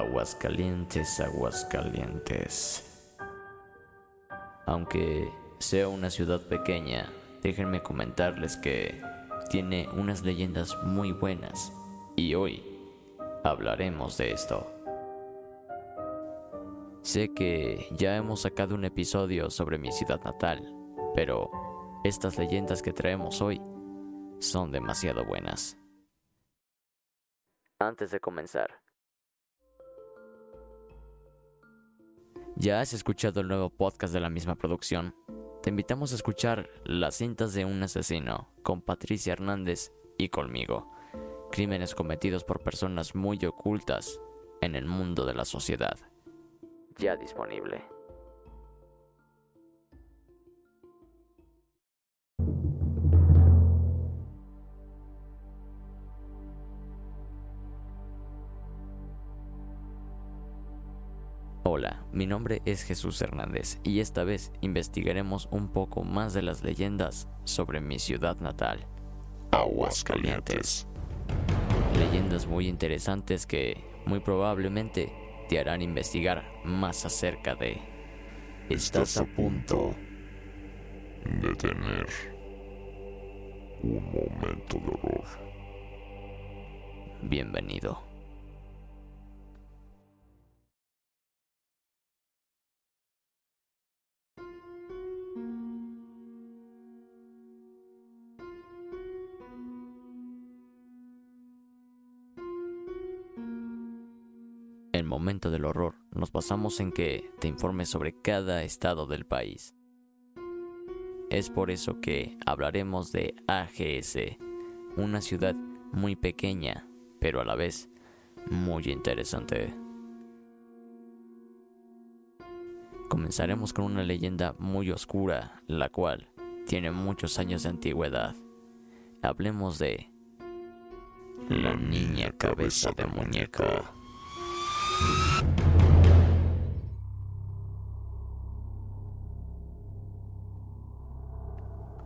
Aguascalientes, Aguascalientes. Aunque sea una ciudad pequeña, déjenme comentarles que tiene unas leyendas muy buenas y hoy hablaremos de esto. Sé que ya hemos sacado un episodio sobre mi ciudad natal, pero estas leyendas que traemos hoy son demasiado buenas. Antes de comenzar, ¿Ya has escuchado el nuevo podcast de la misma producción? Te invitamos a escuchar Las cintas de un asesino con Patricia Hernández y conmigo. Crímenes cometidos por personas muy ocultas en el mundo de la sociedad. Ya disponible. Hola, mi nombre es Jesús Hernández y esta vez investigaremos un poco más de las leyendas sobre mi ciudad natal, Aguascalientes. Leyendas muy interesantes que muy probablemente te harán investigar más acerca de... Estás a punto de tener un momento de horror. Bienvenido. Del horror, nos basamos en que te informes sobre cada estado del país. Es por eso que hablaremos de AGS, una ciudad muy pequeña, pero a la vez muy interesante. Comenzaremos con una leyenda muy oscura, la cual tiene muchos años de antigüedad. Hablemos de la niña cabeza de muñeca.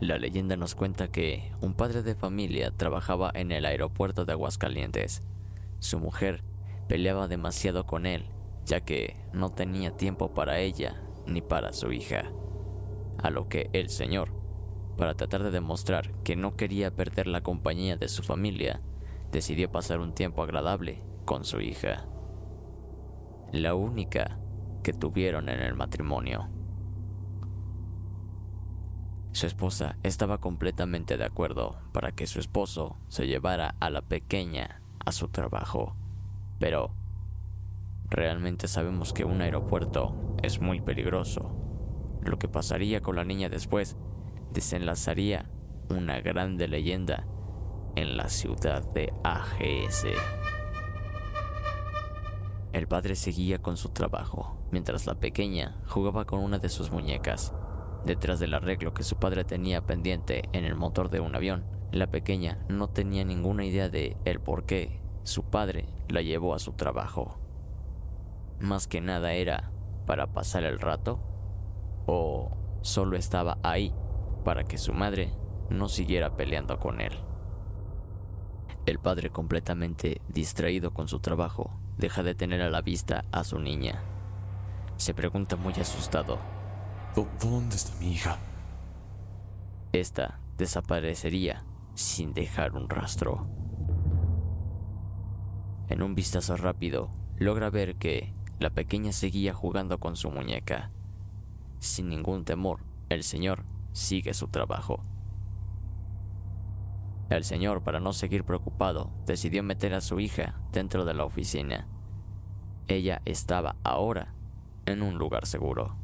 La leyenda nos cuenta que un padre de familia trabajaba en el aeropuerto de Aguascalientes. Su mujer peleaba demasiado con él, ya que no tenía tiempo para ella ni para su hija. A lo que el señor, para tratar de demostrar que no quería perder la compañía de su familia, decidió pasar un tiempo agradable con su hija la única que tuvieron en el matrimonio. Su esposa estaba completamente de acuerdo para que su esposo se llevara a la pequeña a su trabajo. Pero realmente sabemos que un aeropuerto es muy peligroso. Lo que pasaría con la niña después desenlazaría una grande leyenda en la ciudad de AGS. El padre seguía con su trabajo, mientras la pequeña jugaba con una de sus muñecas. Detrás del arreglo que su padre tenía pendiente en el motor de un avión, la pequeña no tenía ninguna idea de el por qué su padre la llevó a su trabajo. Más que nada era para pasar el rato o solo estaba ahí para que su madre no siguiera peleando con él. El padre completamente distraído con su trabajo deja de tener a la vista a su niña. Se pregunta muy asustado. ¿Dónde está mi hija? Esta desaparecería sin dejar un rastro. En un vistazo rápido, logra ver que la pequeña seguía jugando con su muñeca. Sin ningún temor, el señor sigue su trabajo. El señor, para no seguir preocupado, decidió meter a su hija dentro de la oficina. Ella estaba ahora en un lugar seguro.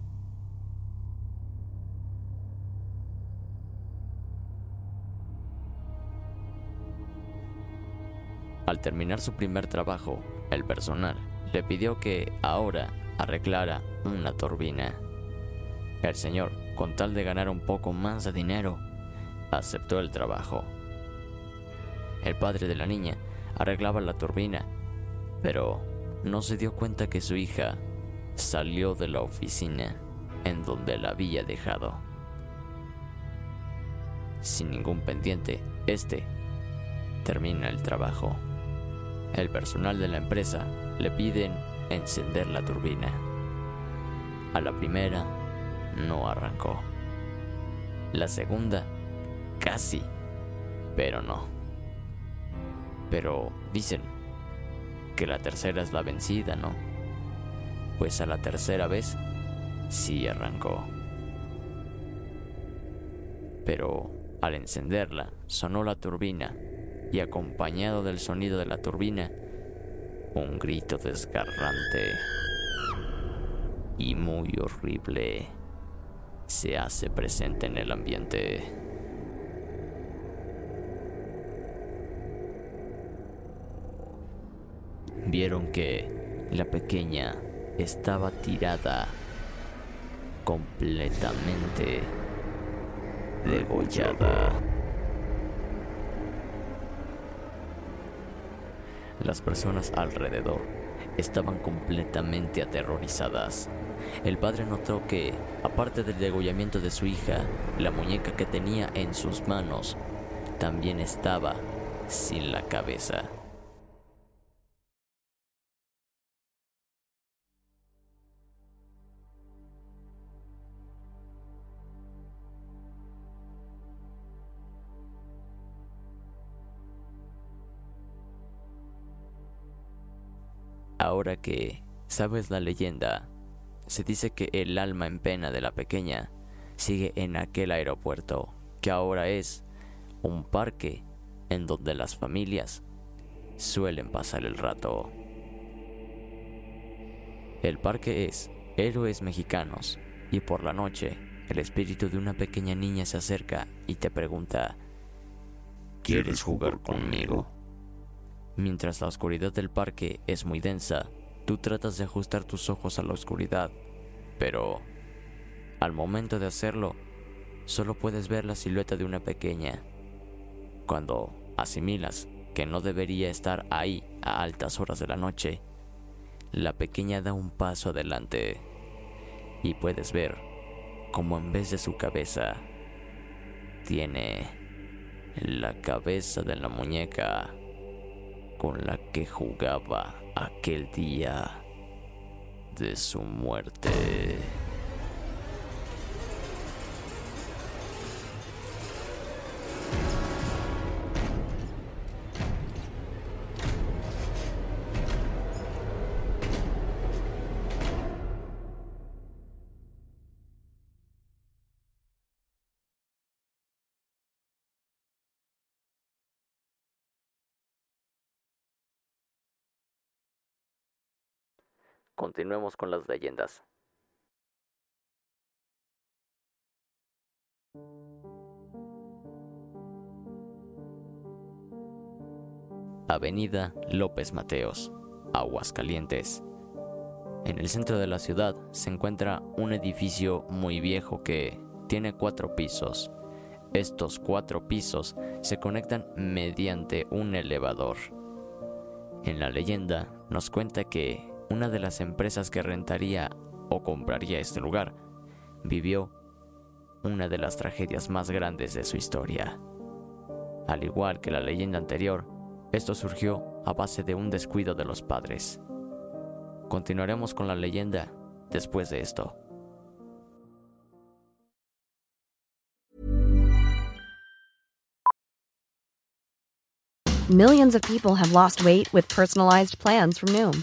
Al terminar su primer trabajo, el personal le pidió que ahora arreglara una turbina. El señor, con tal de ganar un poco más de dinero, aceptó el trabajo. El padre de la niña arreglaba la turbina, pero no se dio cuenta que su hija salió de la oficina en donde la había dejado. Sin ningún pendiente, este termina el trabajo. El personal de la empresa le piden encender la turbina. A la primera no arrancó. La segunda casi, pero no. Pero dicen que la tercera es la vencida, ¿no? Pues a la tercera vez sí arrancó. Pero al encenderla sonó la turbina y acompañado del sonido de la turbina, un grito desgarrante y muy horrible se hace presente en el ambiente. Vieron que la pequeña estaba tirada completamente degollada. Las personas alrededor estaban completamente aterrorizadas. El padre notó que, aparte del degollamiento de su hija, la muñeca que tenía en sus manos también estaba sin la cabeza. Ahora que sabes la leyenda, se dice que el alma en pena de la pequeña sigue en aquel aeropuerto, que ahora es un parque en donde las familias suelen pasar el rato. El parque es Héroes Mexicanos y por la noche el espíritu de una pequeña niña se acerca y te pregunta, ¿quieres jugar conmigo? Mientras la oscuridad del parque es muy densa, tú tratas de ajustar tus ojos a la oscuridad, pero al momento de hacerlo, solo puedes ver la silueta de una pequeña. Cuando asimilas que no debería estar ahí a altas horas de la noche, la pequeña da un paso adelante y puedes ver como en vez de su cabeza tiene la cabeza de la muñeca con la que jugaba aquel día de su muerte. Continuemos con las leyendas. Avenida López Mateos, Aguascalientes. En el centro de la ciudad se encuentra un edificio muy viejo que tiene cuatro pisos. Estos cuatro pisos se conectan mediante un elevador. En la leyenda nos cuenta que una de las empresas que rentaría o compraría este lugar vivió una de las tragedias más grandes de su historia. Al igual que la leyenda anterior, esto surgió a base de un descuido de los padres. Continuaremos con la leyenda después de esto. Millions of people have lost weight with personalized plans from Noom,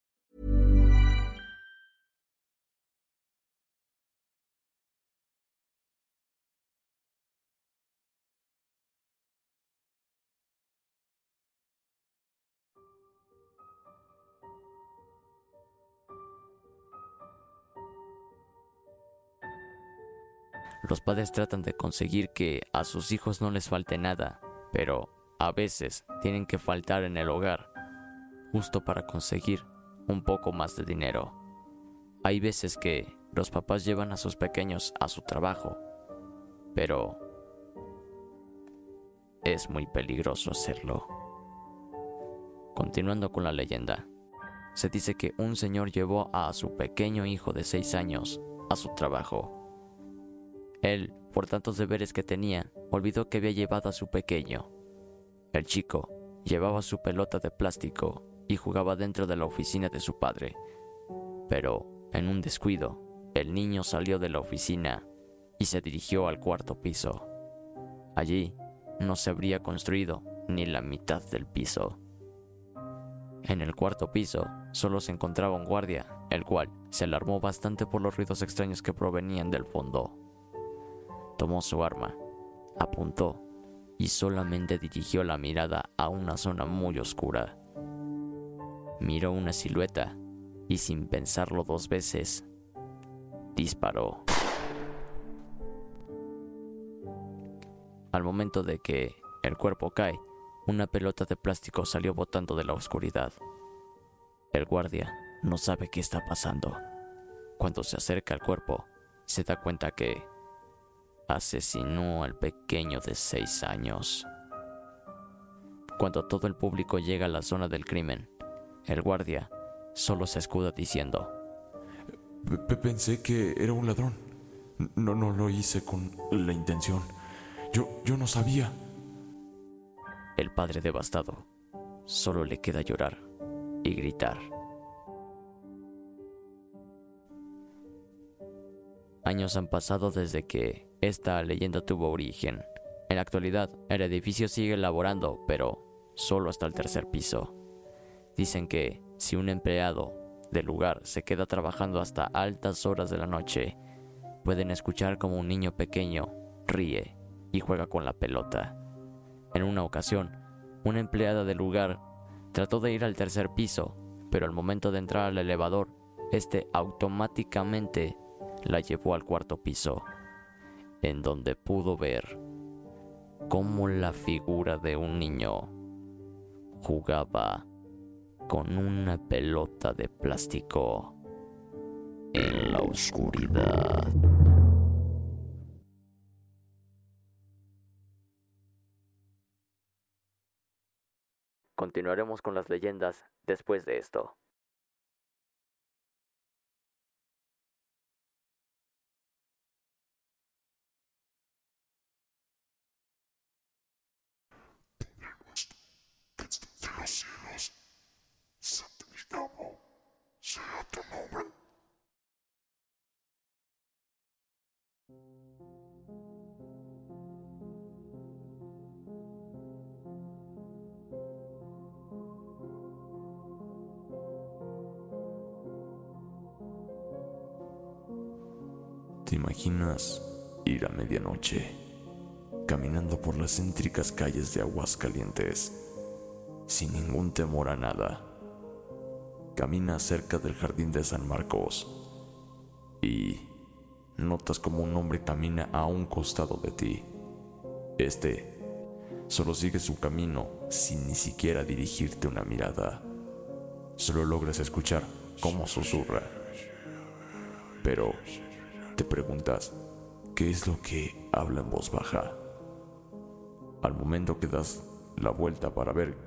Los padres tratan de conseguir que a sus hijos no les falte nada, pero a veces tienen que faltar en el hogar, justo para conseguir un poco más de dinero. Hay veces que los papás llevan a sus pequeños a su trabajo, pero es muy peligroso hacerlo. Continuando con la leyenda, se dice que un señor llevó a su pequeño hijo de 6 años a su trabajo. Él, por tantos deberes que tenía, olvidó que había llevado a su pequeño. El chico llevaba su pelota de plástico y jugaba dentro de la oficina de su padre. Pero, en un descuido, el niño salió de la oficina y se dirigió al cuarto piso. Allí no se habría construido ni la mitad del piso. En el cuarto piso solo se encontraba un guardia, el cual se alarmó bastante por los ruidos extraños que provenían del fondo. Tomó su arma, apuntó y solamente dirigió la mirada a una zona muy oscura. Miró una silueta y sin pensarlo dos veces, disparó. Al momento de que el cuerpo cae, una pelota de plástico salió botando de la oscuridad. El guardia no sabe qué está pasando. Cuando se acerca al cuerpo, se da cuenta que asesinó al pequeño de seis años. Cuando todo el público llega a la zona del crimen, el guardia solo se escuda diciendo, P- Pensé que era un ladrón. No, no lo hice con la intención. Yo, yo no sabía. el padre devastado, solo le queda llorar y gritar. Años han pasado desde que esta leyenda tuvo origen. En la actualidad, el edificio sigue elaborando, pero solo hasta el tercer piso. Dicen que si un empleado del lugar se queda trabajando hasta altas horas de la noche, pueden escuchar como un niño pequeño ríe y juega con la pelota. En una ocasión, una empleada del lugar trató de ir al tercer piso, pero al momento de entrar al elevador, este automáticamente la llevó al cuarto piso, en donde pudo ver cómo la figura de un niño jugaba con una pelota de plástico en la oscuridad. Continuaremos con las leyendas después de esto. ¿Te imaginas ir a medianoche, caminando por las céntricas calles de Aguascalientes, sin ningún temor a nada? Caminas cerca del jardín de San Marcos y notas como un hombre camina a un costado de ti. Este solo sigue su camino sin ni siquiera dirigirte una mirada. Solo logras escuchar cómo susurra. Pero te preguntas, ¿qué es lo que habla en voz baja? Al momento que das la vuelta para ver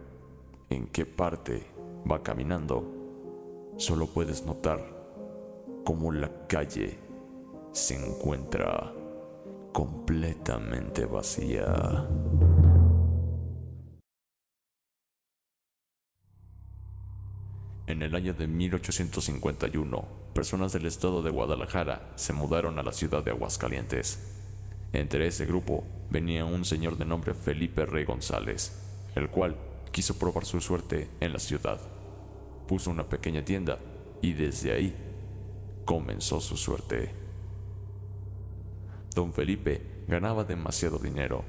en qué parte va caminando, solo puedes notar cómo la calle se encuentra completamente vacía. En el año de 1851, personas del estado de Guadalajara se mudaron a la ciudad de Aguascalientes. Entre ese grupo venía un señor de nombre Felipe Rey González, el cual quiso probar su suerte en la ciudad. Puso una pequeña tienda y desde ahí comenzó su suerte. Don Felipe ganaba demasiado dinero,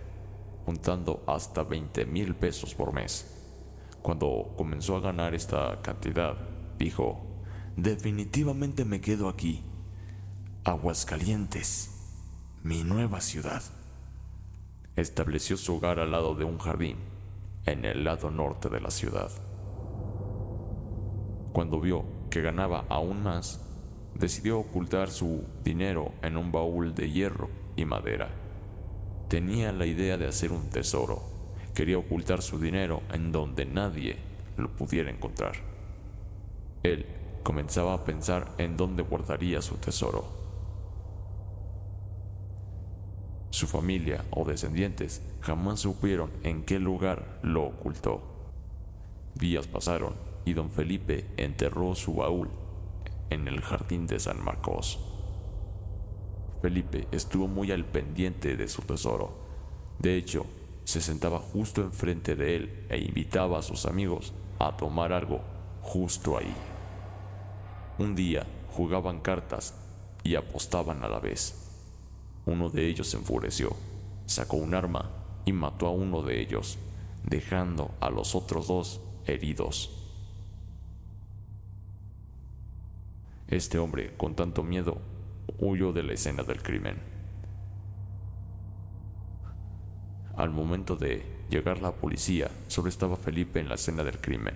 juntando hasta 20 mil pesos por mes. Cuando comenzó a ganar esta cantidad, dijo, definitivamente me quedo aquí. Aguascalientes, mi nueva ciudad. Estableció su hogar al lado de un jardín, en el lado norte de la ciudad. Cuando vio que ganaba aún más, decidió ocultar su dinero en un baúl de hierro y madera. Tenía la idea de hacer un tesoro Quería ocultar su dinero en donde nadie lo pudiera encontrar. Él comenzaba a pensar en dónde guardaría su tesoro. Su familia o descendientes jamás supieron en qué lugar lo ocultó. Días pasaron y don Felipe enterró su baúl en el jardín de San Marcos. Felipe estuvo muy al pendiente de su tesoro. De hecho, se sentaba justo enfrente de él e invitaba a sus amigos a tomar algo justo ahí. Un día jugaban cartas y apostaban a la vez. Uno de ellos se enfureció, sacó un arma y mató a uno de ellos, dejando a los otros dos heridos. Este hombre, con tanto miedo, huyó de la escena del crimen. Al momento de llegar la policía, solo estaba Felipe en la escena del crimen.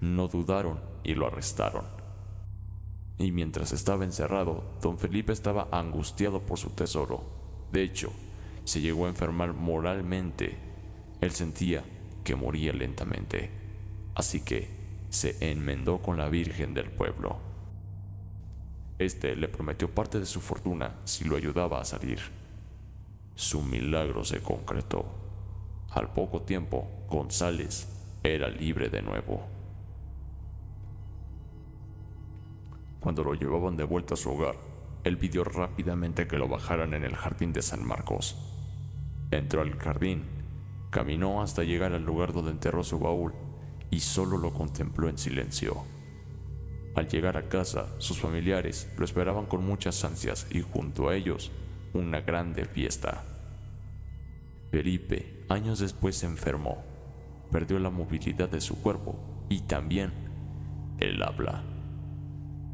No dudaron y lo arrestaron. Y mientras estaba encerrado, don Felipe estaba angustiado por su tesoro. De hecho, se llegó a enfermar moralmente. Él sentía que moría lentamente. Así que se enmendó con la Virgen del pueblo. Este le prometió parte de su fortuna si lo ayudaba a salir. Su milagro se concretó. Al poco tiempo, González era libre de nuevo. Cuando lo llevaban de vuelta a su hogar, él pidió rápidamente que lo bajaran en el jardín de San Marcos. Entró al jardín, caminó hasta llegar al lugar donde enterró su baúl y solo lo contempló en silencio. Al llegar a casa, sus familiares lo esperaban con muchas ansias y junto a ellos, una grande fiesta. Felipe, años después, se enfermó, perdió la movilidad de su cuerpo y también el habla.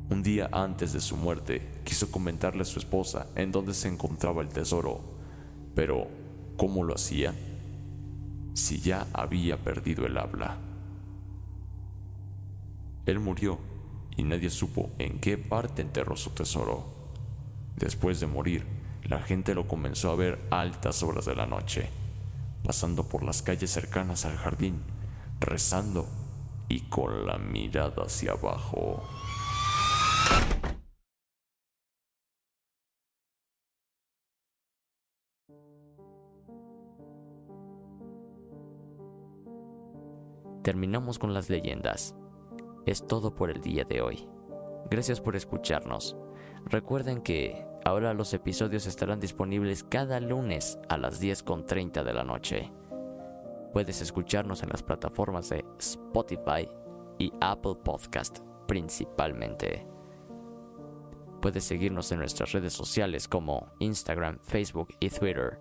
Un día antes de su muerte, quiso comentarle a su esposa en dónde se encontraba el tesoro, pero ¿cómo lo hacía? Si ya había perdido el habla. Él murió y nadie supo en qué parte enterró su tesoro. Después de morir, la gente lo comenzó a ver a altas horas de la noche, pasando por las calles cercanas al jardín, rezando y con la mirada hacia abajo. Terminamos con las leyendas. Es todo por el día de hoy. Gracias por escucharnos. Recuerden que ahora los episodios estarán disponibles cada lunes a las 10.30 de la noche. Puedes escucharnos en las plataformas de Spotify y Apple Podcast principalmente. Puedes seguirnos en nuestras redes sociales como Instagram, Facebook y Twitter.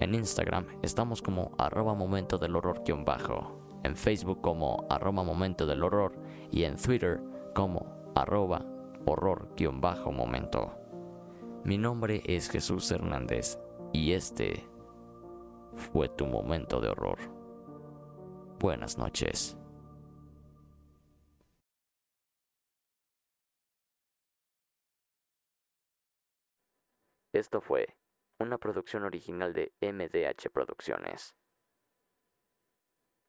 En Instagram estamos como arroba momento del horror-bajo en Facebook como arroba momento del horror y en Twitter como arroba horror-momento. Mi nombre es Jesús Hernández y este fue tu momento de horror. Buenas noches. Esto fue una producción original de MDH Producciones.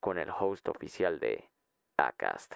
con el host oficial de ACAST.